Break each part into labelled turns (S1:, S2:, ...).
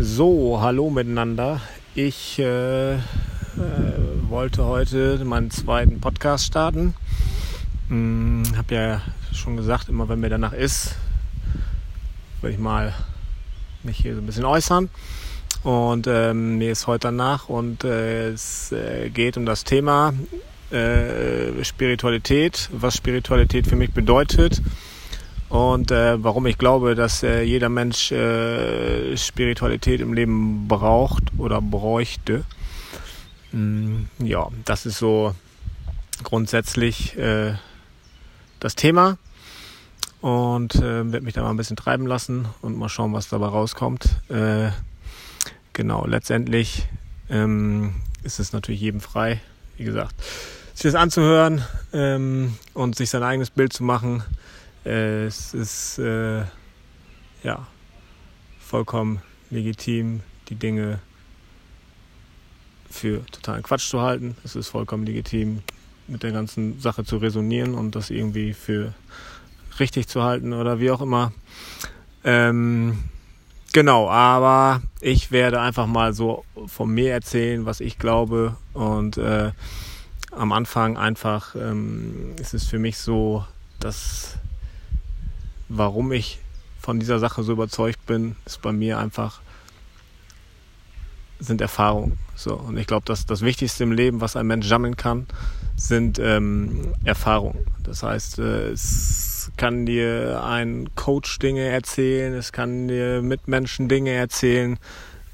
S1: So, hallo miteinander. Ich äh, äh, wollte heute meinen zweiten Podcast starten. Hm, hab ja schon gesagt, immer wenn mir danach ist, will ich mal mich hier so ein bisschen äußern. Und ähm, mir ist heute danach und äh, es äh, geht um das Thema äh, Spiritualität, was Spiritualität für mich bedeutet und äh, warum ich glaube, dass äh, jeder Mensch äh, Spiritualität im Leben braucht oder bräuchte. Mm, ja, das ist so grundsätzlich äh, das Thema und äh, werde mich da mal ein bisschen treiben lassen und mal schauen, was dabei rauskommt. Äh, genau, letztendlich ähm, ist es natürlich jedem frei, wie gesagt, sich das anzuhören ähm, und sich sein eigenes Bild zu machen es ist äh, ja vollkommen legitim, die Dinge für totalen Quatsch zu halten. Es ist vollkommen legitim, mit der ganzen Sache zu resonieren und das irgendwie für richtig zu halten oder wie auch immer. Ähm, genau, aber ich werde einfach mal so von mir erzählen, was ich glaube und äh, am Anfang einfach ähm, ist es für mich so, dass warum ich von dieser Sache so überzeugt bin, ist bei mir einfach sind Erfahrungen. So und ich glaube, dass das Wichtigste im Leben, was ein Mensch sammeln kann, sind ähm, Erfahrungen. Das heißt, äh, es kann dir ein Coach Dinge erzählen, es kann dir Mitmenschen Dinge erzählen,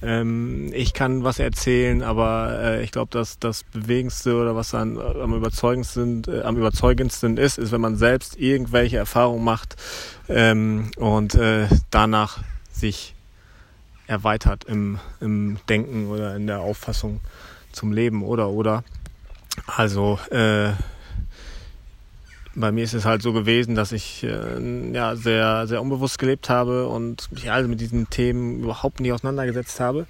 S1: ähm, ich kann was erzählen, aber äh, ich glaube, dass das Bewegendste oder was dann am überzeugendsten, äh, am überzeugendsten ist, ist, wenn man selbst irgendwelche Erfahrungen macht ähm, und äh, danach sich erweitert im, im Denken oder in der Auffassung zum Leben oder oder. Also äh, bei mir ist es halt so gewesen, dass ich äh, ja sehr, sehr unbewusst gelebt habe und mich also mit diesen Themen überhaupt nicht auseinandergesetzt habe.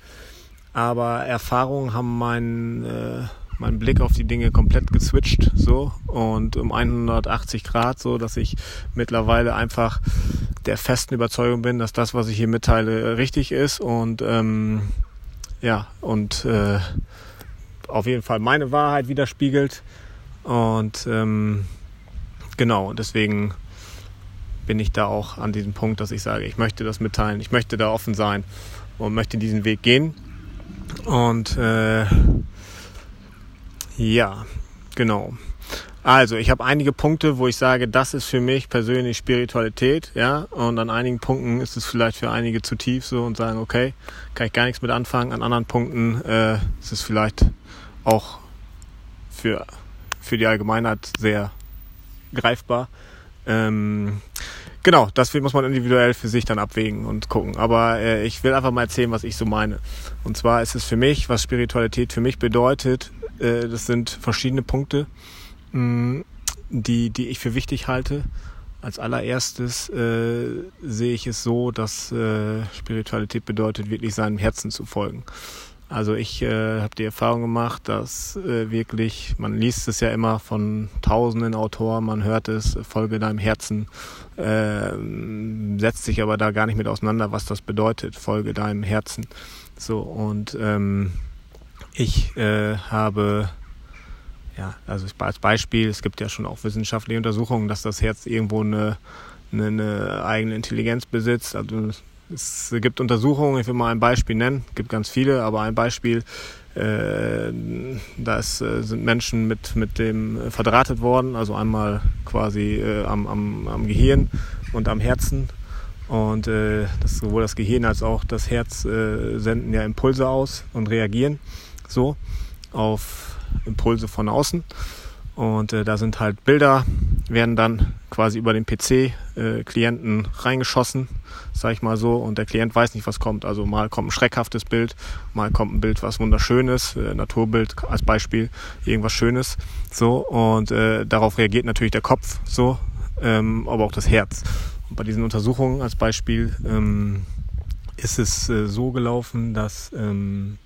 S1: Aber Erfahrungen haben meinen, äh, meinen Blick auf die Dinge komplett geswitcht, so. Und um 180 Grad, so dass ich mittlerweile einfach der festen Überzeugung bin, dass das, was ich hier mitteile, richtig ist. Und ähm, ja und äh, auf jeden Fall meine Wahrheit widerspiegelt. Und ähm, genau, deswegen bin ich da auch an diesem Punkt, dass ich sage, ich möchte das mitteilen, ich möchte da offen sein und möchte diesen Weg gehen. Und äh, ja, genau. Also, ich habe einige Punkte, wo ich sage, das ist für mich persönlich Spiritualität, ja, und an einigen Punkten ist es vielleicht für einige zu tief so und sagen, okay, kann ich gar nichts mit anfangen. An anderen Punkten äh, ist es vielleicht auch für, für die Allgemeinheit sehr greifbar. Ähm, genau, das muss man individuell für sich dann abwägen und gucken. Aber äh, ich will einfach mal erzählen, was ich so meine. Und zwar ist es für mich, was Spiritualität für mich bedeutet, äh, das sind verschiedene Punkte, mh, mm, die, die ich für wichtig halte. Als allererstes äh, sehe ich es so, dass äh, Spiritualität bedeutet, wirklich seinem Herzen zu folgen. Also ich äh, habe die Erfahrung gemacht, dass äh, wirklich, man liest es ja immer von tausenden Autoren, man hört es, folge deinem Herzen, äh, setzt sich aber da gar nicht mit auseinander, was das bedeutet, folge deinem Herzen. So und ähm, ich äh, habe ja, also als Beispiel, es gibt ja schon auch wissenschaftliche Untersuchungen, dass das Herz irgendwo eine, eine, eine eigene Intelligenz besitzt. Also es gibt Untersuchungen, ich will mal ein Beispiel nennen, es gibt ganz viele, aber ein Beispiel, äh, da ist, äh, sind Menschen mit, mit dem äh, verdrahtet worden, also einmal quasi äh, am, am, am Gehirn und am Herzen. Und äh, das, sowohl das Gehirn als auch das Herz äh, senden ja Impulse aus und reagieren so auf Impulse von außen. Und äh, da sind halt Bilder, werden dann quasi über den PC äh, reingeschossen, sag ich mal so, und der Klient weiß nicht, was kommt. Also mal kommt ein schreckhaftes Bild, mal kommt ein Bild, was wunderschönes, äh, Naturbild als Beispiel, irgendwas Schönes, so, und äh, darauf reagiert natürlich der Kopf, so, ähm, aber auch das Herz. Und bei diesen Untersuchungen als Beispiel ähm, ist es äh, so gelaufen, dass ähm,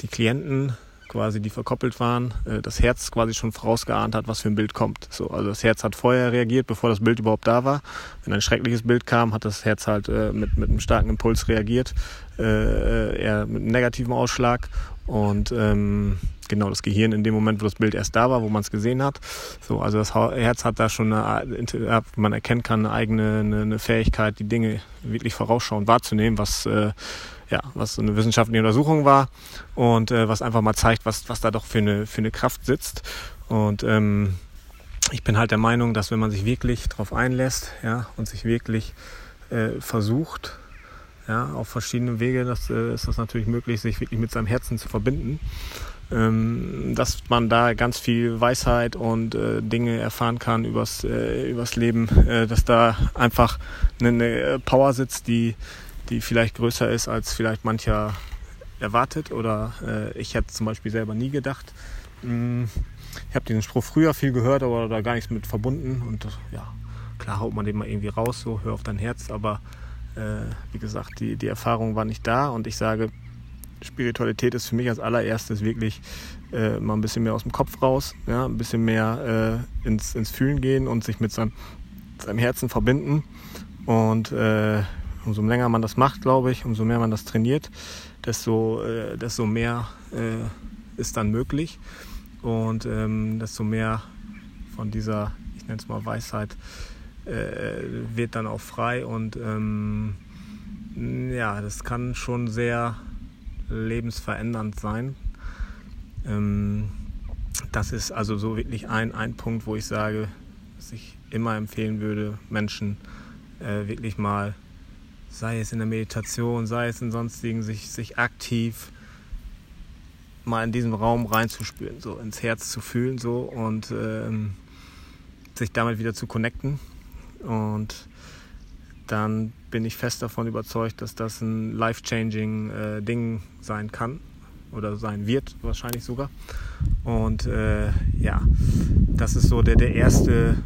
S1: die Klienten quasi, die verkoppelt waren, äh, das Herz quasi schon vorausgeahnt hat, was für ein Bild kommt. So, also das Herz hat vorher reagiert, bevor das Bild überhaupt da war. Wenn ein schreckliches Bild kam, hat das Herz halt äh, mit, mit einem starken Impuls reagiert, äh, eher mit einem negativen Ausschlag. Und ähm, genau das Gehirn in dem Moment, wo das Bild erst da war, wo man es gesehen hat. So, also das Herz hat da schon eine, man erkennt kann, eine eigene eine, eine Fähigkeit, die Dinge wirklich vorausschauend wahrzunehmen, was äh, ja, was so eine wissenschaftliche Untersuchung war und äh, was einfach mal zeigt, was, was da doch für eine, für eine Kraft sitzt. Und ähm, ich bin halt der Meinung, dass wenn man sich wirklich darauf einlässt ja, und sich wirklich äh, versucht, ja, auf verschiedene Wege, das, äh, ist das natürlich möglich, sich wirklich mit seinem Herzen zu verbinden. Ähm, dass man da ganz viel Weisheit und äh, Dinge erfahren kann übers, äh, übers Leben, äh, dass da einfach eine, eine Power sitzt, die, die vielleicht größer ist, als vielleicht mancher erwartet oder äh, ich hätte zum Beispiel selber nie gedacht. Mm, ich habe den Spruch früher viel gehört, aber da gar nichts mit verbunden und ja, klar haut man den mal irgendwie raus, so hör auf dein Herz, aber äh, wie gesagt, die, die Erfahrung war nicht da und ich sage, Spiritualität ist für mich als allererstes wirklich äh, mal ein bisschen mehr aus dem Kopf raus, ja, ein bisschen mehr äh, ins, ins Fühlen gehen und sich mit seinem, seinem Herzen verbinden und äh, umso länger man das macht, glaube ich, umso mehr man das trainiert, desto, äh, desto mehr äh, ist dann möglich und ähm, desto mehr von dieser, ich nenne es mal Weisheit, äh, wird dann auch frei und ähm, ja, das kann schon sehr lebensverändernd sein. Ähm, das ist also so wirklich ein, ein Punkt, wo ich sage, dass ich immer empfehlen würde, Menschen äh, wirklich mal sei es in der Meditation, sei es in sonstigen, sich, sich aktiv mal in diesen Raum reinzuspüren, so ins Herz zu fühlen so und ähm, sich damit wieder zu connecten. Und dann bin ich fest davon überzeugt, dass das ein life-changing äh, Ding sein kann oder sein wird, wahrscheinlich sogar. Und äh, ja, das ist so der, der erste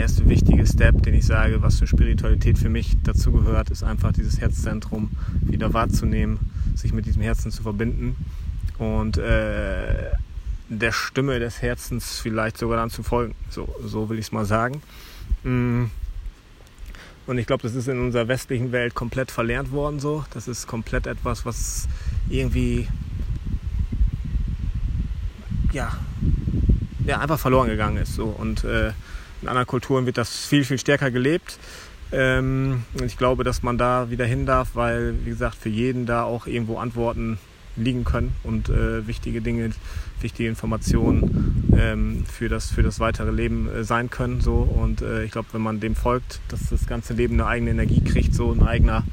S1: erste wichtige Step, den ich sage, was für Spiritualität für mich dazugehört, ist einfach dieses Herzzentrum wieder wahrzunehmen, sich mit diesem Herzen zu verbinden und äh, der Stimme des Herzens vielleicht sogar dann zu folgen. So, so will ich es mal sagen. Mm. Und ich glaube, das ist in unserer westlichen Welt komplett verlernt worden. So, das ist komplett etwas, was irgendwie ja, ja einfach verloren gegangen ist. So und äh, in anderen Kulturen wird das viel, viel stärker gelebt. Ähm, ich glaube, dass man da wieder hin darf, weil, wie gesagt, für jeden da auch irgendwo Antworten liegen können und äh, wichtige Dinge, wichtige Informationen ähm, für, das, für das weitere Leben äh, sein können. So. Und äh, ich glaube, wenn man dem folgt, dass das ganze Leben eine eigene Energie kriegt, so ein eigener,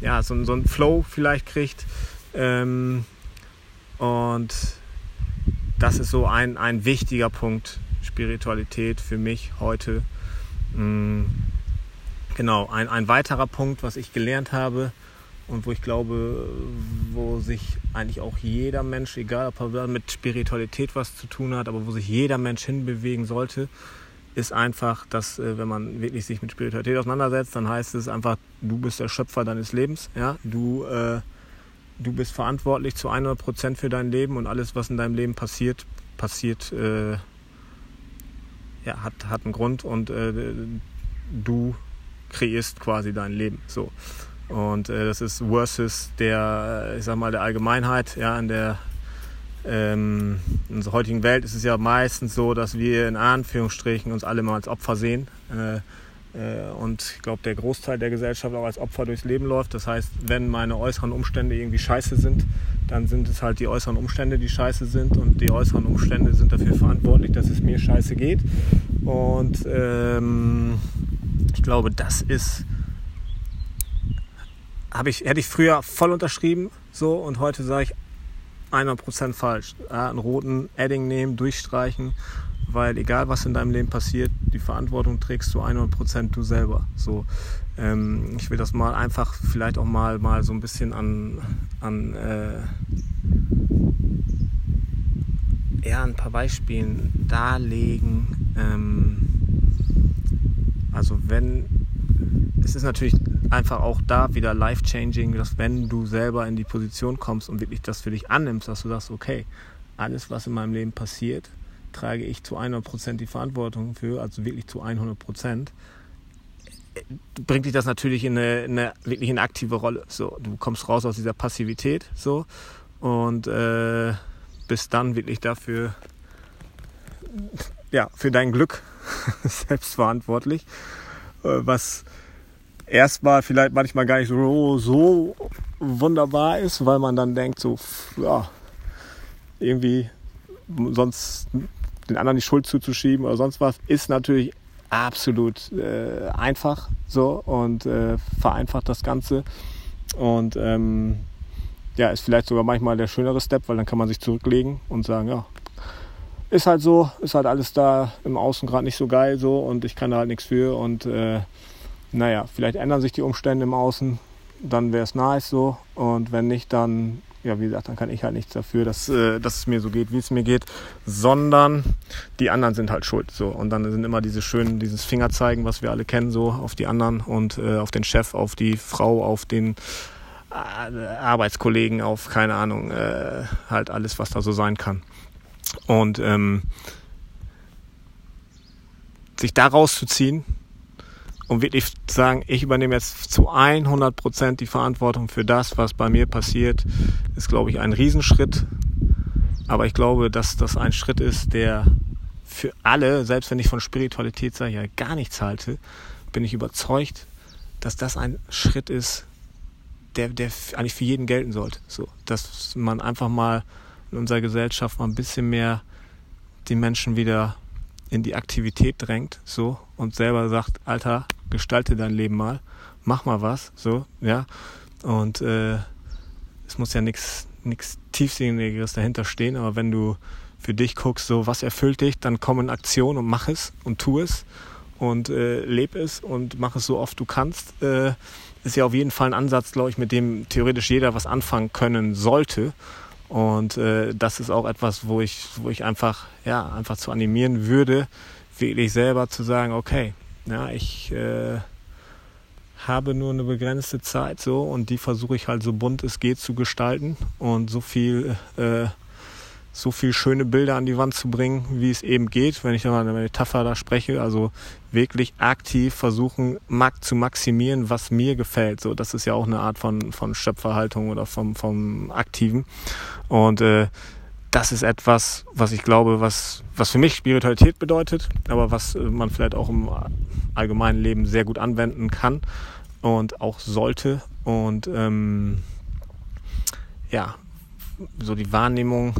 S1: ja, so, so ein Flow vielleicht kriegt. Ähm, und das ist so ein, ein wichtiger Punkt Spiritualität für mich heute. Mm, genau, ein, ein weiterer Punkt, was ich gelernt habe und wo ich glaube, wo sich eigentlich auch jeder Mensch, egal ob er mit Spiritualität was zu tun hat, aber wo sich jeder Mensch hinbewegen sollte, ist einfach, dass äh, wenn man wirklich sich mit Spiritualität auseinandersetzt, dann heißt es einfach, du bist der Schöpfer deines Lebens, ja, du, äh, du bist verantwortlich zu 100 Prozent für dein Leben und alles, was in deinem Leben passiert, passiert äh, ja, hat, hat einen Grund und äh, du kreierst quasi dein Leben. So. Und äh, das ist versus der, ich sag mal, der Allgemeinheit, ja, in der ähm, in unserer heutigen Welt ist es ja meistens so, dass wir in Anführungsstrichen uns alle mal als Opfer sehen. Äh, äh, und ich glaube, der Großteil der Gesellschaft auch als Opfer durchs Leben läuft. Das heißt, wenn meine äußeren Umstände irgendwie scheiße sind, dann sind es halt die äußeren Umstände, die scheiße sind. Und die äußeren Umstände sind dafür verantwortlich, dass es mir scheiße geht. Und ähm, ich glaube, das ist. Ich, hätte ich früher voll unterschrieben, so und heute sage ich 100% falsch. Ja, einen roten Edding nehmen, durchstreichen weil egal was in deinem Leben passiert, die Verantwortung trägst zu 100% du selber. So, ähm, ich will das mal einfach vielleicht auch mal, mal so ein bisschen an, an äh, ja, ein paar Beispielen darlegen. Ähm, also wenn, es ist natürlich einfach auch da wieder life-changing, dass wenn du selber in die Position kommst und wirklich das für dich annimmst, dass du sagst, okay, alles, was in meinem Leben passiert, trage ich zu 100% die Verantwortung für, also wirklich zu 100%, bringt dich das natürlich in eine, eine wirklich eine aktive Rolle. So, du kommst raus aus dieser Passivität so. Und äh, bist dann wirklich dafür ja für dein Glück selbst verantwortlich, äh, was erstmal vielleicht manchmal gar nicht so, so wunderbar ist, weil man dann denkt so ja irgendwie sonst den anderen die Schuld zuzuschieben oder sonst was, ist natürlich absolut äh, einfach so und äh, vereinfacht das Ganze. Und ähm, ja, ist vielleicht sogar manchmal der schönere Step, weil dann kann man sich zurücklegen und sagen, ja, ist halt so, ist halt alles da im Außen gerade nicht so geil so und ich kann da halt nichts für und äh, naja, vielleicht ändern sich die Umstände im Außen, dann wäre es nice so und wenn nicht, dann ja, wie gesagt, dann kann ich halt nichts dafür, dass, äh, dass es mir so geht, wie es mir geht, sondern die anderen sind halt schuld. So. Und dann sind immer diese schönen, dieses Fingerzeigen, was wir alle kennen, so auf die anderen und äh, auf den Chef, auf die Frau, auf den äh, Arbeitskollegen, auf keine Ahnung, äh, halt alles, was da so sein kann. Und ähm, sich da rauszuziehen, und wirklich sagen, ich übernehme jetzt zu 100 Prozent die Verantwortung für das, was bei mir passiert, ist, glaube ich, ein Riesenschritt. Aber ich glaube, dass das ein Schritt ist, der für alle, selbst wenn ich von Spiritualität sage, ja gar nichts halte, bin ich überzeugt, dass das ein Schritt ist, der, der eigentlich für jeden gelten sollte. So, dass man einfach mal in unserer Gesellschaft mal ein bisschen mehr die Menschen wieder in die Aktivität drängt, so, und selber sagt, Alter, gestalte dein Leben mal, mach mal was, so, ja. Und äh, es muss ja nichts tiefsinnigeres dahinter stehen, aber wenn du für dich guckst, so was erfüllt dich, dann komm in Aktion und mach es und tu es und äh, leb es und mach es so oft du kannst. Äh, ist ja auf jeden Fall ein Ansatz, glaube ich, mit dem theoretisch jeder was anfangen können sollte. Und äh, das ist auch etwas, wo ich, wo ich einfach, ja, einfach zu animieren würde, wirklich selber zu sagen, okay, ja, ich äh, habe nur eine begrenzte Zeit so und die versuche ich halt so bunt es geht zu gestalten und so viel äh, so viel schöne Bilder an die Wand zu bringen, wie es eben geht, wenn ich mal eine Metapher da spreche, also wirklich aktiv versuchen zu maximieren, was mir gefällt. So, das ist ja auch eine Art von von Schöpferhaltung oder vom vom aktiven und äh, das ist etwas, was ich glaube, was, was für mich Spiritualität bedeutet, aber was äh, man vielleicht auch im allgemeinen Leben sehr gut anwenden kann und auch sollte. Und ähm, ja, so die Wahrnehmung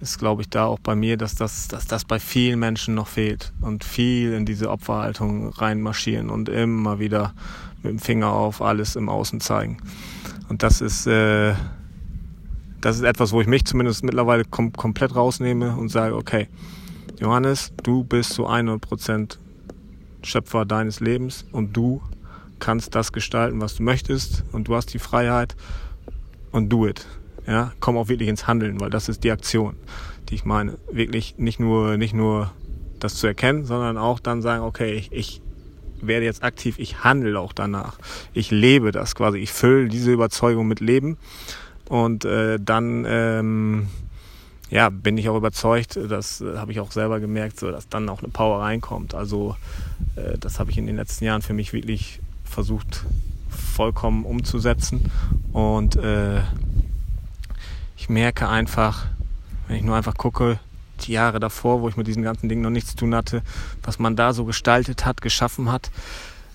S1: ist, glaube ich, da auch bei mir, dass das, dass das bei vielen Menschen noch fehlt und viel in diese Opferhaltung reinmarschieren und immer wieder mit dem Finger auf alles im Außen zeigen. Und das ist äh, das ist etwas, wo ich mich zumindest mittlerweile kom komplett rausnehme und sage, okay, Johannes, du bist zu 100% Schöpfer deines Lebens und du kannst das gestalten, was du möchtest und du hast die Freiheit und do it. Ja, komm auch wirklich ins Handeln, weil das ist die Aktion, die ich meine. Wirklich nicht nur, nicht nur das zu erkennen, sondern auch dann sagen, okay, ich, ich werde jetzt aktiv, ich handle auch danach. Ich lebe das quasi, ich fülle diese Überzeugung mit Leben und äh, dann ähm, ja, bin ich auch überzeugt, das äh, habe ich auch selber gemerkt, so, dass dann auch eine Power reinkommt. Also äh, das habe ich in den letzten Jahren für mich wirklich versucht vollkommen umzusetzen. Und äh, ich merke einfach, wenn ich nur einfach gucke, die Jahre davor, wo ich mit diesen ganzen Dingen noch nichts zu tun hatte, was man da so gestaltet hat, geschaffen hat,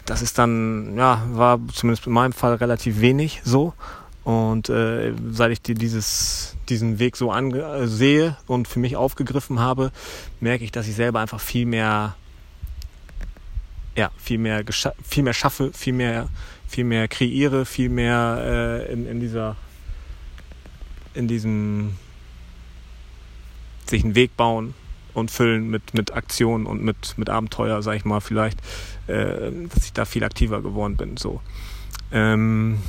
S1: das ist dann, ja, war zumindest in meinem Fall relativ wenig so. Und äh, seit ich dir dieses, diesen Weg so ansehe und für mich aufgegriffen habe, merke ich, dass ich selber einfach viel mehr, ja, viel mehr, viel mehr schaffe, viel mehr, viel mehr kreiere, viel mehr äh, in, in dieser, in diesem sich einen Weg bauen und füllen mit, mit Aktionen und mit, mit Abenteuer, sag ich mal, vielleicht, äh, dass ich da viel aktiver geworden bin. So. Ähm,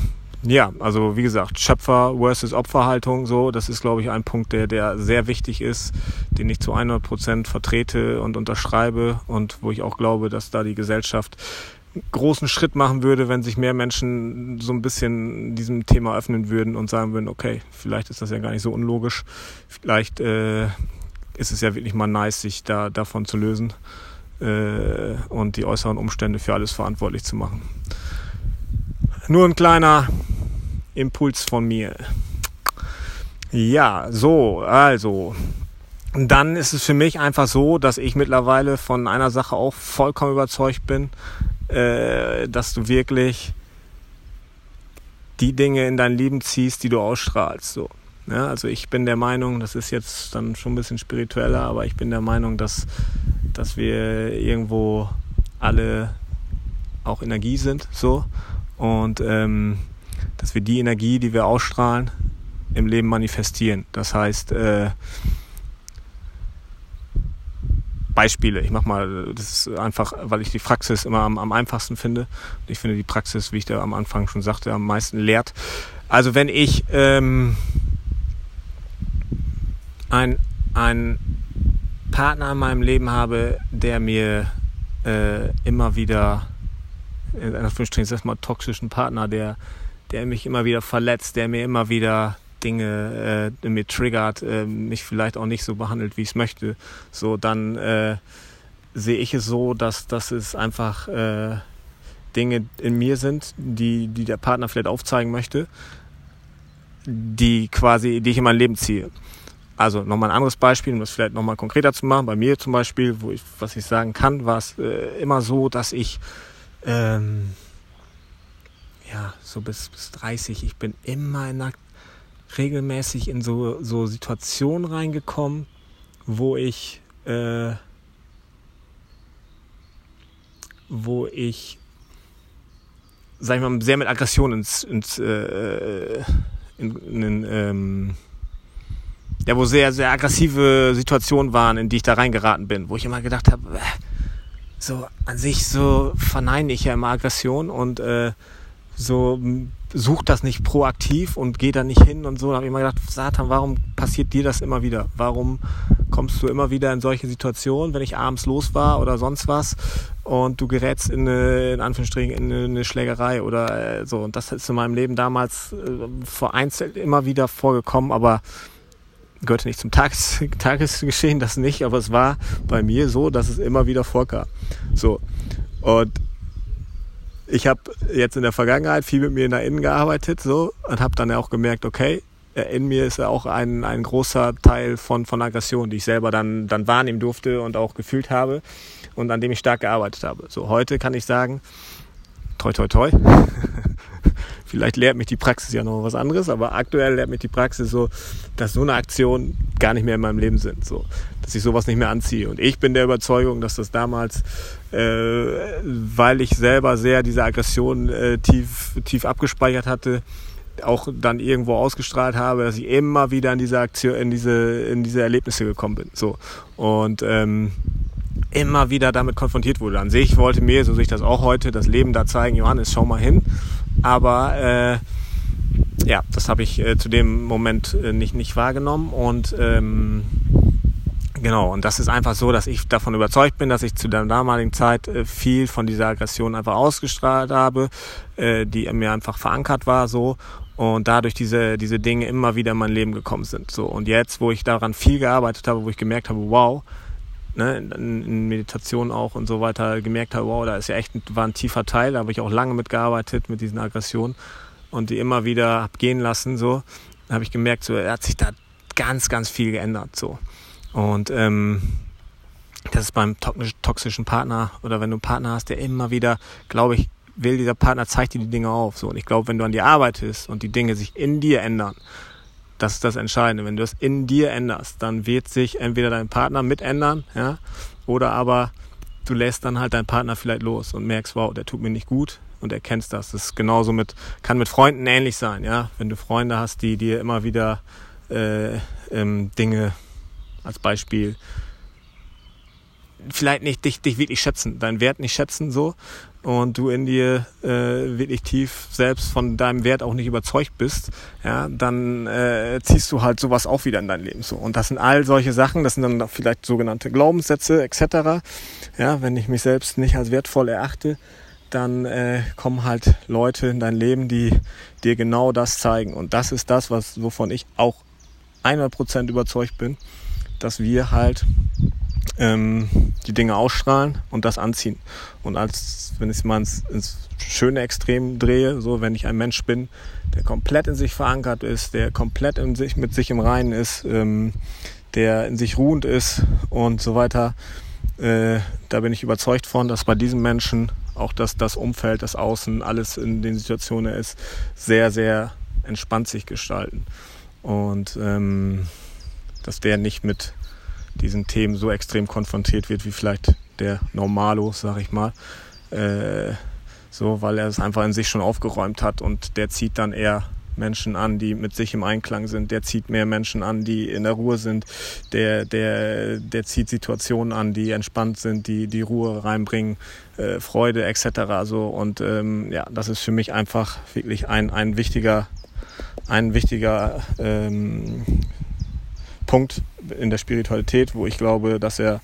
S1: ja, also wie gesagt, Schöpfer versus Opferhaltung, so, das ist, glaube ich, ein Punkt, der, der sehr wichtig ist, den ich zu 100 Prozent vertrete und unterschreibe und wo ich auch glaube, dass da die Gesellschaft großen Schritt machen würde, wenn sich mehr Menschen so ein bisschen diesem Thema öffnen würden und sagen würden, okay, vielleicht ist das ja gar nicht so unlogisch, vielleicht äh, ist es ja wirklich mal nice, sich da davon zu lösen äh, und die äußeren Umstände für alles verantwortlich zu machen. Nur ein kleiner Impuls von mir. Ja, so, also dann ist es für mich einfach so, dass ich mittlerweile von einer Sache auch vollkommen überzeugt bin, äh, dass du wirklich die Dinge in dein Leben ziehst, die du ausstrahlst. So. Ja, also ich bin der Meinung, das ist jetzt dann schon ein bisschen spiritueller, aber ich bin der Meinung, dass, dass wir irgendwo alle auch Energie sind, so und ähm, dass wir die Energie, die wir ausstrahlen, im Leben manifestieren. Das heißt, äh, Beispiele. Ich mache mal, das ist einfach, weil ich die Praxis immer am, am einfachsten finde. Ich finde die Praxis, wie ich da am Anfang schon sagte, am meisten lehrt. Also wenn ich ähm, ein, ein Partner in meinem Leben habe, der mir äh, immer wieder, in Anführungsstrichen, sag mal, toxischen Partner, der, der mich immer wieder verletzt, der mir immer wieder Dinge äh, mir triggert, äh, mich vielleicht auch nicht so behandelt, wie ich es möchte, so dann äh, sehe ich es so, dass, dass es einfach äh, Dinge in mir sind, die, die der Partner vielleicht aufzeigen möchte, die quasi, die ich in mein Leben ziehe. Also nochmal ein anderes Beispiel, um das vielleicht nochmal konkreter zu machen. Bei mir zum Beispiel, wo ich, was ich sagen kann, war es äh, immer so, dass ich ähm, ja so bis, bis 30, ich bin immer in einer regelmäßig in so, so Situationen reingekommen, wo ich, äh, wo ich, sag ich mal, sehr mit Aggression ins, ins äh, in, in, ähm, ja, wo sehr, sehr aggressive Situationen waren, in die ich da reingeraten bin, wo ich immer gedacht habe, äh, so an sich so verneine ich ja immer Aggression und äh, so sucht das nicht proaktiv und geht da nicht hin und so. Da habe ich immer gedacht, Satan, warum passiert dir das immer wieder? Warum kommst du immer wieder in solche Situationen, wenn ich abends los war oder sonst was und du gerätst in eine, in Anführungsstrichen, in eine Schlägerei oder äh, so. Und das ist in meinem Leben damals äh, vereinzelt immer wieder vorgekommen, aber gehörte nicht zum Tages Tagesgeschehen, das nicht, aber es war bei mir so, dass es immer wieder vorkam. So. Und ich habe jetzt in der Vergangenheit viel mit mir nach innen gearbeitet so und habe dann auch gemerkt, okay, in mir ist ja auch ein, ein großer Teil von, von Aggression, die ich selber dann, dann wahrnehmen durfte und auch gefühlt habe und an dem ich stark gearbeitet habe. So heute kann ich sagen, toi toi toi. Vielleicht lehrt mich die Praxis ja noch was anderes, aber aktuell lehrt mich die Praxis so, dass so eine Aktion gar nicht mehr in meinem Leben sind, so, dass ich sowas nicht mehr anziehe. Und ich bin der Überzeugung, dass das damals, äh, weil ich selber sehr diese Aggression äh, tief, tief abgespeichert hatte, auch dann irgendwo ausgestrahlt habe, dass ich immer wieder in diese Aktion, in diese, in diese Erlebnisse gekommen bin. So und ähm, immer wieder damit konfrontiert wurde. An sich wollte mir, so sehe ich das auch heute, das Leben da zeigen, Johannes, schau mal hin. Aber äh, ja, das habe ich äh, zu dem Moment äh, nicht, nicht wahrgenommen. Und ähm, genau, und das ist einfach so, dass ich davon überzeugt bin, dass ich zu der damaligen Zeit äh, viel von dieser Aggression einfach ausgestrahlt habe, äh, die mir einfach verankert war so und dadurch diese, diese Dinge immer wieder in mein Leben gekommen sind. So. Und jetzt, wo ich daran viel gearbeitet habe, wo ich gemerkt habe, wow, ne, in Meditation auch und so weiter gemerkt habe, wow, da ist ja echt ein, war ein tiefer Teil, da habe ich auch lange mitgearbeitet mit diesen Aggressionen und die immer wieder hab gehen lassen, so, habe ich gemerkt, so, hat sich da ganz, ganz viel geändert, so. Und ähm, das ist beim toxischen Partner oder wenn du einen Partner hast, der immer wieder, glaube ich, will dieser Partner zeigt dir die Dinge auf, so. Und ich glaube, wenn du an dir arbeitest und die Dinge sich in dir ändern, das ist das Entscheidende. Wenn du es in dir änderst, dann wird sich entweder dein Partner mit ändern, ja, oder aber du lässt dann halt deinen Partner vielleicht los und merkst, wow, der tut mir nicht gut und erkennst das. Das ist genauso mit, kann mit Freunden ähnlich sein, ja. Wenn du Freunde hast, die dir immer wieder äh, ähm, Dinge als Beispiel vielleicht nicht dich, dich wirklich schätzen, deinen Wert nicht schätzen so und du in dir äh, wirklich tief selbst von deinem Wert auch nicht überzeugt bist, ja, dann äh, ziehst du halt sowas auch wieder in dein Leben so. Und das sind all solche Sachen, das sind dann vielleicht sogenannte Glaubenssätze etc. Ja, wenn ich mich selbst nicht als wertvoll erachte, dann äh, kommen halt Leute in dein Leben, die dir genau das zeigen. Und das ist das, was, wovon ich auch 100% überzeugt bin, dass wir halt ähm, die Dinge ausstrahlen und das anziehen. Und als wenn ich es mal ins, ins schöne Extrem drehe, so wenn ich ein Mensch bin, der komplett in sich verankert ist, der komplett in sich mit sich im Reinen ist, ähm, der in sich ruhend ist und so weiter, äh, da bin ich überzeugt von, dass bei diesen Menschen auch das, das Umfeld, das Außen, alles in den Situationen ist, sehr, sehr entspannt sich gestalten. Und ähm, dass der nicht mit diesen Themen so extrem konfrontiert wird wie vielleicht der Normalo, sag ich mal. Äh, so, weil er es einfach in sich schon aufgeräumt hat und der zieht dann eher Menschen an, die mit sich im Einklang sind. Der zieht mehr Menschen an, die in der Ruhe sind. Der, der, der zieht Situationen an, die entspannt sind, die die Ruhe reinbringen, äh, Freude etc. So und ähm, ja, das ist für mich einfach wirklich ein ein wichtiger ein wichtiger ähm, Punkt in der Spiritualität, wo ich glaube, dass er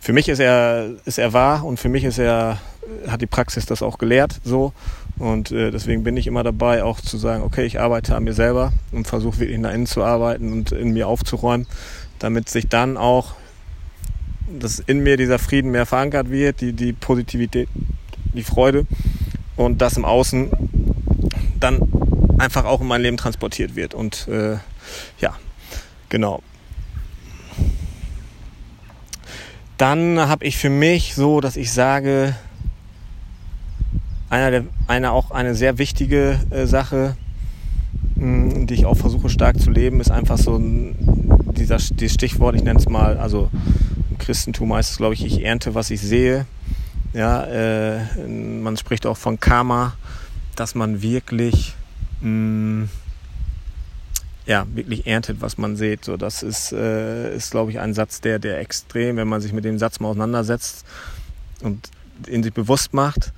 S1: für mich ist er ist er wahr und für mich ist er hat die Praxis das auch gelehrt so und äh, deswegen bin ich immer dabei auch zu sagen, okay, ich arbeite an mir selber und versuche wirklich nach innen zu arbeiten und in mir aufzuräumen, damit sich dann auch dass in mir dieser Frieden mehr verankert wird, die die Positivität, die Freude und das im Außen dann einfach auch in mein Leben transportiert wird und äh, ja, genau. Dann habe ich für mich so, dass ich sage, einer der, eine auch eine sehr wichtige äh, Sache, mh, hm, die ich auch versuche stark zu leben, ist einfach so dieser, dieses Stichwort, ich nenne es mal, also im Christentum heißt es, glaube ich, ich ernte, was ich sehe. Ja, äh, man spricht auch von Karma, dass man wirklich mh, hm, ja, wirklich erntet, was man sieht. So, das ist, äh, ist glaube ich, ein Satz, der, der extrem, wenn man sich mit dem Satz mal auseinandersetzt und ihn sich bewusst macht,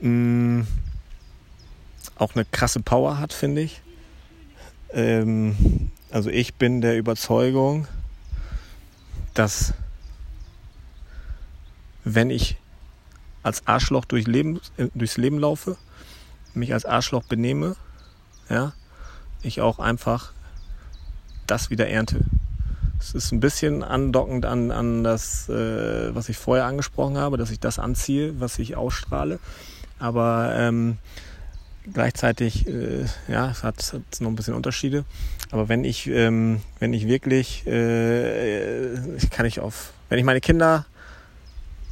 S1: mh, mm, auch eine krasse Power hat, finde ich. Ähm, also ich bin der Überzeugung, dass wenn ich als Arschloch durch Leben, äh, durchs Leben laufe, mich als Arschloch benehme, ja, ich auch einfach das wieder ernte. Es ist ein bisschen andockend an, an das, äh, was ich vorher angesprochen habe, dass ich das anziehe, was ich ausstrahle. Aber ähm, gleichzeitig, äh, ja, es hat, hat noch ein bisschen Unterschiede. Aber wenn ich, ähm, wenn ich wirklich, äh, kann ich auf, wenn ich meine Kinder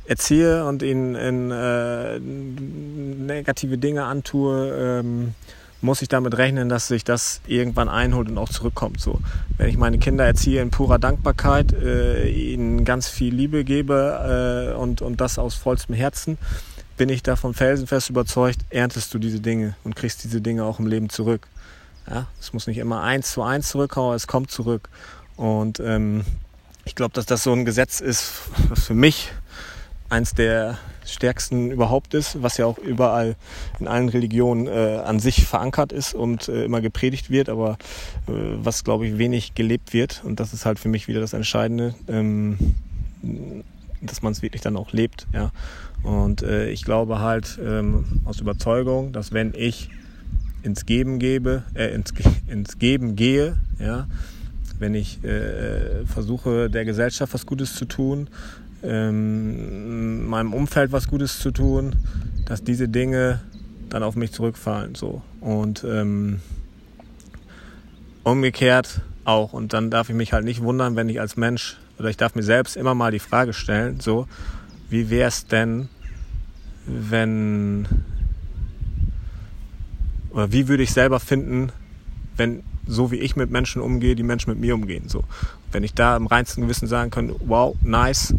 S1: erziehe und ihnen in, äh, negative Dinge antue, ähm, muss ich damit rechnen, dass sich das irgendwann einholt und auch zurückkommt. So, wenn ich meine Kinder erziehe in purer Dankbarkeit, äh, ihnen ganz viel Liebe gebe äh, und, und das aus vollstem Herzen, bin ich davon felsenfest überzeugt, erntest du diese Dinge und kriegst diese Dinge auch im Leben zurück. Ja, es muss nicht immer eins zu eins zurückkommen, es kommt zurück. Und ähm, ich glaube, dass das so ein Gesetz ist, was für mich eins der stärksten überhaupt ist, was ja auch überall in allen Religionen äh, an sich verankert ist und äh, immer gepredigt wird, aber äh, was, glaube ich, wenig gelebt wird. Und das ist halt für mich wieder das Entscheidende, ähm, dass man es wirklich dann auch lebt. Ja. Und äh, ich glaube halt ähm, aus Überzeugung, dass wenn ich ins Geben gebe, äh, ins, ins Geben gehe, ja, wenn ich äh, versuche, der Gesellschaft was Gutes zu tun, ähm, meinem Umfeld was Gutes zu tun, dass diese Dinge dann auf mich zurückfallen. So. Und ähm, umgekehrt auch. Und dann darf ich mich halt nicht wundern, wenn ich als Mensch oder ich darf mir selbst immer mal die Frage stellen, so, wie wäre es denn, wenn oder wie würde ich selber finden, wenn so wie ich mit Menschen umgehe, die Menschen mit mir umgehen. So. Wenn ich da im reinsten Gewissen sagen könnte, wow, nice,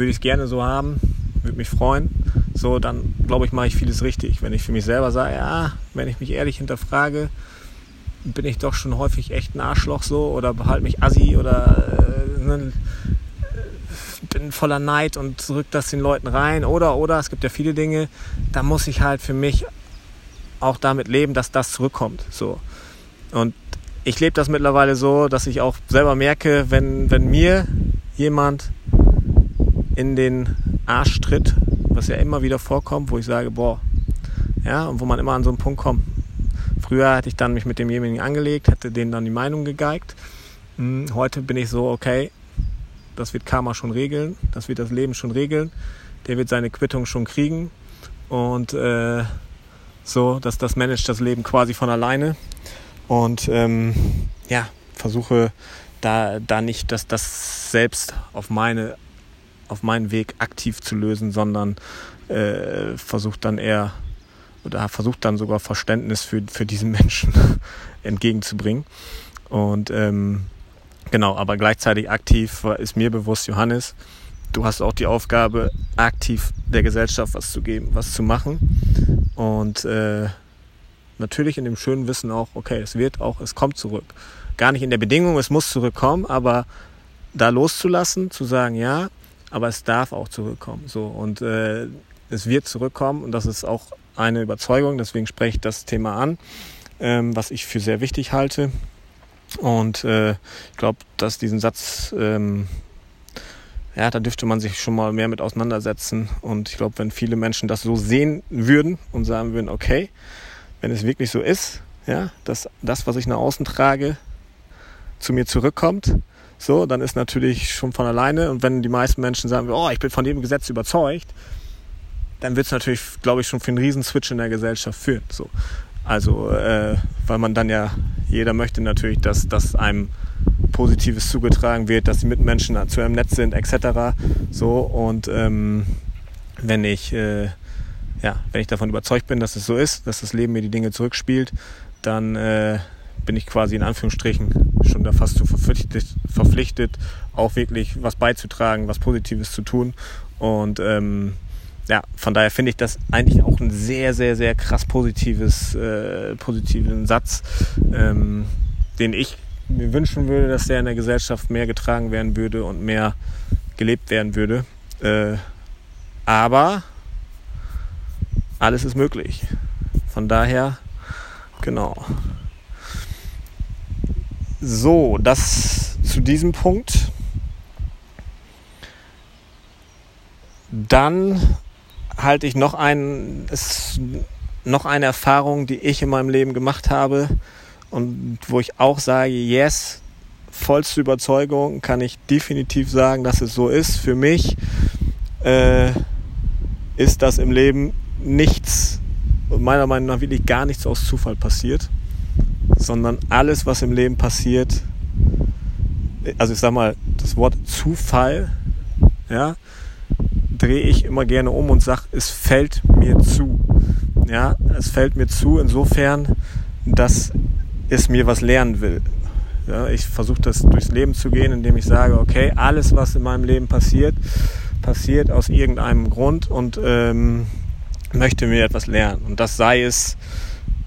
S1: würde ich es gerne so haben, würde mich freuen. So, dann glaube ich, mache ich vieles richtig. Wenn ich für mich selber sage, ja, wenn ich mich ehrlich hinterfrage, bin ich doch schon häufig echt ein Arschloch so oder behalte mich assi oder äh, ne, bin voller Neid und drück das den Leuten rein oder oder es gibt ja viele Dinge, da muss ich halt für mich auch damit leben, dass das zurückkommt. So. Und ich lebe das mittlerweile so, dass ich auch selber merke, wenn, wenn mir jemand in den Arsch tritt, was ja immer wieder vorkommt, wo ich sage, boah, ja, und wo man immer an so einen Punkt kommt. Früher hatte ich dann mich mit demjenigen angelegt, hätte denen dann die Meinung gegeigt. Hm, heute bin ich so, okay, das wird Karma schon regeln, das wird das Leben schon regeln, der wird seine Quittung schon kriegen und äh, so, dass das managt das Leben quasi von alleine und ähm, ja, versuche da, da nicht dass das selbst auf meine auf meinen Weg aktiv zu lösen, sondern äh, versucht dann eher oder versucht dann sogar Verständnis für, für diesen Menschen entgegenzubringen. Und ähm, genau, aber gleichzeitig aktiv ist mir bewusst, Johannes, du hast auch die Aufgabe, aktiv der Gesellschaft was zu geben, was zu machen. Und äh, natürlich in dem schönen Wissen auch, okay, es wird auch, es kommt zurück. Gar nicht in der Bedingung, es muss zurückkommen, aber da loszulassen, zu sagen, ja, aber es darf auch zurückkommen. So und äh, es wird zurückkommen und das ist auch eine Überzeugung. Deswegen spreche ich das Thema an, ähm, was ich für sehr wichtig halte. Und äh, ich glaube, dass diesen Satz, ähm, ja, da dürfte man sich schon mal mehr mit auseinandersetzen. Und ich glaube, wenn viele Menschen das so sehen würden und sagen würden, okay, wenn es wirklich so ist, ja, dass das, was ich nach außen trage, zu mir zurückkommt, so, dann ist natürlich schon von alleine. Und wenn die meisten Menschen sagen, oh, ich bin von dem Gesetz überzeugt, dann wird es natürlich, glaube ich, schon für einen riesen Switch in der Gesellschaft führen. So. Also, äh, weil man dann ja, jeder möchte natürlich, dass, dass einem Positives zugetragen wird, dass die Mitmenschen zu einem Netz sind, etc. So, und ähm, wenn ich, äh, ja, wenn ich davon überzeugt bin, dass es so ist, dass das Leben mir die Dinge zurückspielt, dann äh, bin ich quasi in Anführungsstrichen schon da fast zu verpflichtet, verpflichtet, auch wirklich was beizutragen, was Positives zu tun. Und ähm, ja, von daher finde ich das eigentlich auch ein sehr, sehr, sehr krass positives, äh, positiven Satz, ähm, den ich mir wünschen würde, dass der in der Gesellschaft mehr getragen werden würde und mehr gelebt werden würde. Äh, aber alles ist möglich. Von daher, genau. So, das zu diesem Punkt. Dann halte ich noch, ein, ist noch eine Erfahrung, die ich in meinem Leben gemacht habe und wo ich auch sage, yes, vollste Überzeugung, kann ich definitiv sagen, dass es so ist. Für mich äh, ist das im Leben nichts, meiner Meinung nach wirklich gar nichts aus Zufall passiert, sondern alles, was im Leben passiert, also ich sag mal, das Wort Zufall, ja, drehe ich immer gerne um und sage, es fällt mir zu. Ja, es fällt mir zu insofern, dass es mir was lernen will. Ja, ich versuche das durchs Leben zu gehen, indem ich sage, okay, alles, was in meinem Leben passiert, passiert aus irgendeinem Grund und ähm, möchte mir etwas lernen. Und das sei es,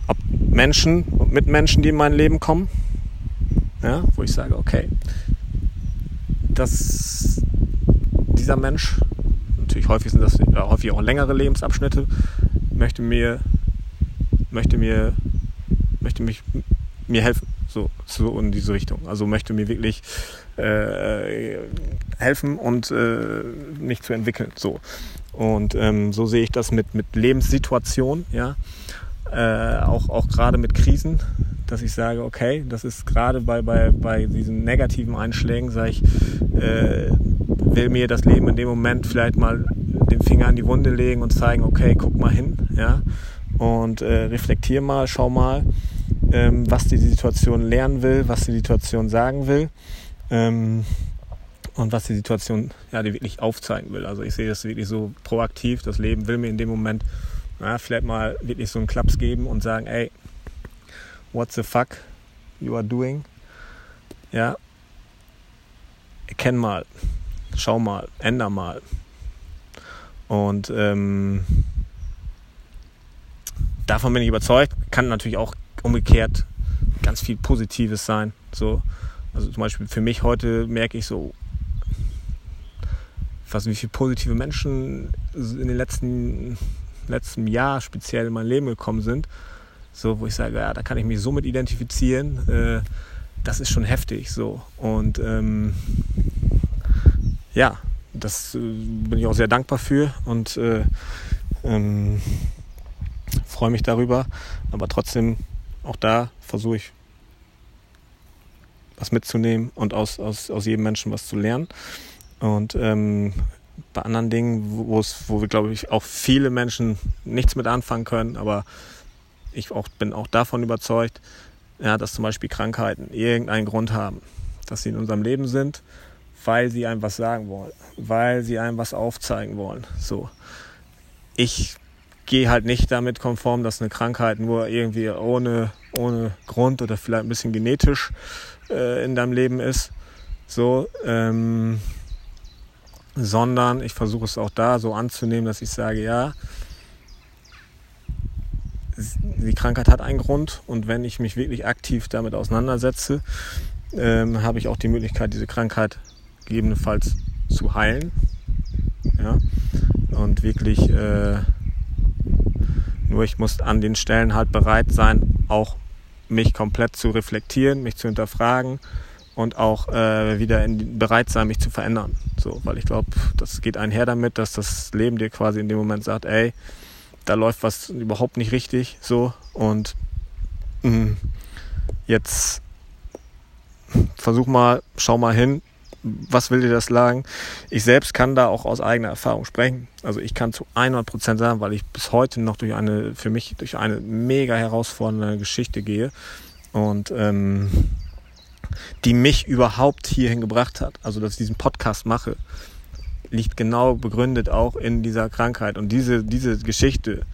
S1: ob Menschen und Mitmenschen, die in mein Leben kommen, ja, wo ich sage, okay, dass dieser Mensch natürlich häufig sind das äh, häufig auch längere Lebensabschnitte, möchte mir, möchte mir, möchte mich mir helfen, so, so in diese Richtung. Also möchte mir wirklich äh, helfen und äh, mich zu entwickeln. So. Und ähm, so sehe ich das mit, mit Lebenssituationen, ja. Äh, auch, auch gerade mit Krisen, dass ich sage, okay, das ist gerade bei, bei, bei diesen negativen Einschlägen, sage ich, äh, will mir das Leben in dem Moment vielleicht mal den Finger an die Wunde legen und zeigen, okay, guck mal hin, ja, und äh, reflektier mal, schau mal, ähm, was die Situation lernen will, was die Situation sagen will ähm, und was die Situation ja, die wirklich aufzeigen will. Also ich sehe das wirklich so proaktiv. Das Leben will mir in dem Moment ja, vielleicht mal wirklich so einen Klaps geben und sagen, ey, what the fuck you are doing? Ja, erkenn mal, schau mal, änder mal. Und ähm, davon bin ich überzeugt. Kann natürlich auch umgekehrt ganz viel Positives sein. So, also zum Beispiel für mich heute merke ich so, was, wie viele positive Menschen in den letzten, letzten Jahr speziell in mein Leben gekommen sind. So, wo ich sage, ja, da kann ich mich so mit identifizieren. Äh, das ist schon heftig so. Und ähm, ja, das äh, bin ich auch sehr dankbar für und äh, ähm, freue mich darüber. Aber trotzdem, auch da versuche ich was mitzunehmen und aus, aus, aus jedem Menschen was zu lernen. Und ähm, bei anderen Dingen, wo es, wo wir, glaube ich, auch viele Menschen nichts mit anfangen können, aber ich auch, bin auch davon überzeugt, ja, dass zum Beispiel Krankheiten irgendeinen Grund haben, dass sie in unserem Leben sind, weil sie einem was sagen wollen, weil sie einem was aufzeigen wollen. So. Ich gehe halt nicht damit konform, dass eine Krankheit nur irgendwie ohne, ohne Grund oder vielleicht ein bisschen genetisch äh, in deinem Leben ist. So, ähm, sondern ich versuche es auch da so anzunehmen, dass ich sage, ja, die Krankheit hat einen Grund und wenn ich mich wirklich aktiv damit auseinandersetze, ähm, habe ich auch die Möglichkeit, diese Krankheit gegebenenfalls zu heilen. Ja? Und wirklich, äh, nur ich muss an den Stellen halt bereit sein, auch mich komplett zu reflektieren, mich zu hinterfragen und auch äh, wieder in, bereit sein, mich zu verändern. So, weil ich glaube, das geht einher damit, dass das Leben dir quasi in dem Moment sagt, ey, da läuft was überhaupt nicht richtig, so und mh, mm, jetzt versuch mal, schau mal hin, was will dir das sagen? Ich selbst kann da auch aus eigener Erfahrung sprechen. Also ich kann zu 100 Prozent sagen, weil ich bis heute noch durch eine, für mich durch eine mega herausfordernde Geschichte gehe und ähm, die mich überhaupt hierhin gebracht hat. Also dass ich diesen Podcast mache, liegt genau begründet auch in dieser Krankheit und diese diese Geschichte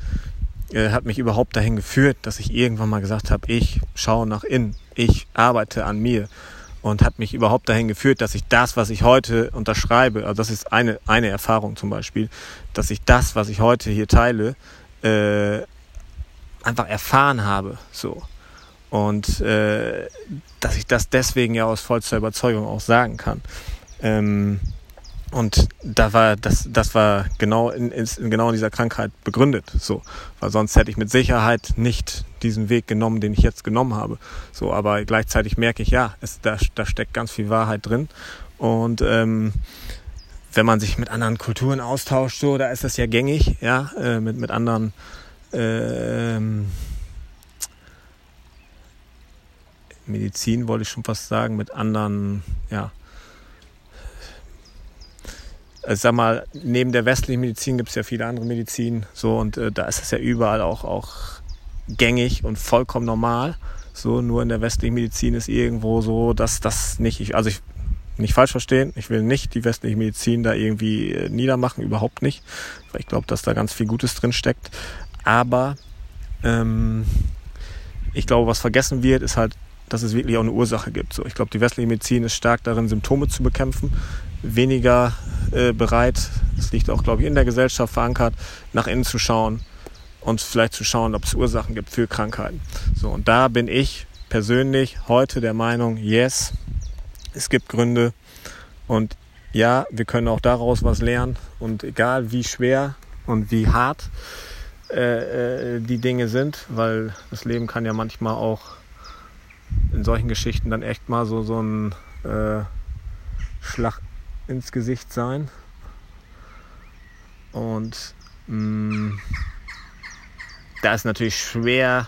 S1: äh, hat mich überhaupt dahin geführt, dass ich irgendwann mal gesagt habe, ich schaue nach innen, ich arbeite an mir und hat mich überhaupt dahin geführt, dass ich das, was ich heute unterschreibe, also das ist eine, eine Erfahrung zum Beispiel, dass ich das, was ich heute hier teile, äh, einfach erfahren habe, so. Und äh, dass ich das deswegen ja aus vollster Überzeugung auch sagen kann. Ähm, und da war das, das war genau in, in, genau in dieser Krankheit begründet, so, weil sonst hätte ich mit Sicherheit nicht diesen Weg genommen, den ich jetzt genommen habe. So, aber gleichzeitig merke ich, ja, es, da, da steckt ganz viel Wahrheit drin. Und ähm, wenn man sich mit anderen Kulturen austauscht, so, da ist das ja gängig, ja, äh, mit mit anderen äh, Medizin wollte ich schon fast sagen, mit anderen, ja, also sag mal, neben der westlichen Medizin gibt es ja viele andere Medizin, so und äh, da ist es ja überall auch, auch gängig und vollkommen normal. So, nur in der westlichen Medizin ist irgendwo so, dass das nicht, also ich nicht falsch verstehen, ich will nicht die westliche Medizin da irgendwie äh, niedermachen, überhaupt nicht, weil ich glaube, dass da ganz viel Gutes drin steckt. Aber ähm, ich glaube, was vergessen wird, ist halt, dass es wirklich auch eine Ursache gibt. So, ich glaube, die westliche Medizin ist stark darin, Symptome zu bekämpfen, weniger äh, bereit, das liegt auch, glaube ich, in der Gesellschaft verankert, nach innen zu schauen und vielleicht zu schauen, ob es Ursachen gibt für Krankheiten. So, und da bin ich persönlich heute der Meinung, yes, es gibt Gründe und ja, wir können auch daraus was lernen und egal wie schwer und wie hart äh, äh, die Dinge sind, weil das Leben kann ja manchmal auch in solchen Geschichten dann echt mal so, so ein äh, Schlag ins Gesicht sein. Und mh, mm, da ist natürlich schwer,